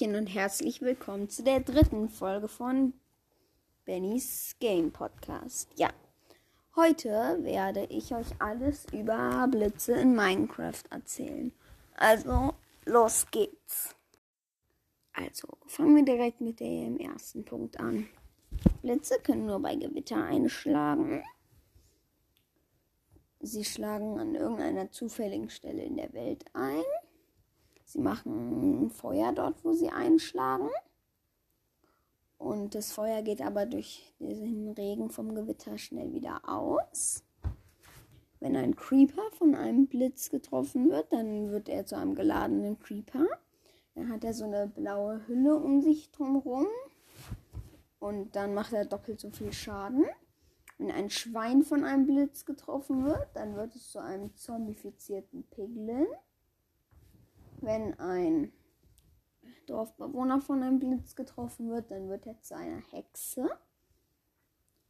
Hallöchen und herzlich willkommen zu der dritten Folge von Bennys Game Podcast. Ja, heute werde ich euch alles über Blitze in Minecraft erzählen. Also, los geht's. Also, fangen wir direkt mit dem ersten Punkt an. Blitze können nur bei Gewitter einschlagen. Sie schlagen an irgendeiner zufälligen Stelle in der Welt ein. Sie machen Feuer dort, wo sie einschlagen. Und das Feuer geht aber durch diesen Regen vom Gewitter schnell wieder aus. Wenn ein Creeper von einem Blitz getroffen wird, dann wird er zu einem geladenen Creeper. Dann hat er so eine blaue Hülle um sich drumherum. Und dann macht er doppelt so viel Schaden. Wenn ein Schwein von einem Blitz getroffen wird, dann wird es zu einem zombifizierten Piglin wenn ein Dorfbewohner von einem Blitz getroffen wird, dann wird er zu einer Hexe.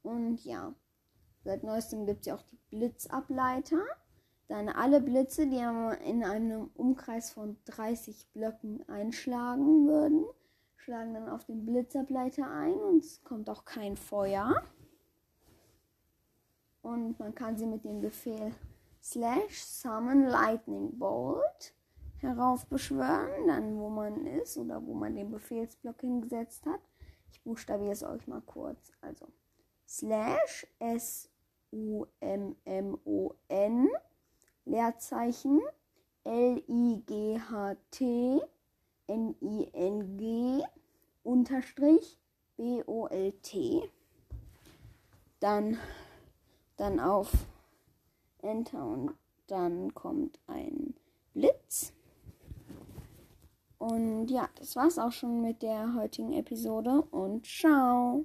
Und ja, seit neuestem gibt es ja auch die Blitzableiter. Dann alle Blitze, die in einem Umkreis von 30 Blöcken einschlagen würden, schlagen dann auf den Blitzableiter ein und es kommt auch kein Feuer. Und man kann sie mit dem Befehl slash summon lightning bolt heraufbeschwören, dann wo man ist oder wo man den Befehlsblock hingesetzt hat. Ich buchstabiere es euch mal kurz. Also slash s u m m o n Leerzeichen l i g h t n i n g unterstrich b o l t dann dann auf Enter und dann kommt ein. Und ja, das war's auch schon mit der heutigen Episode und ciao.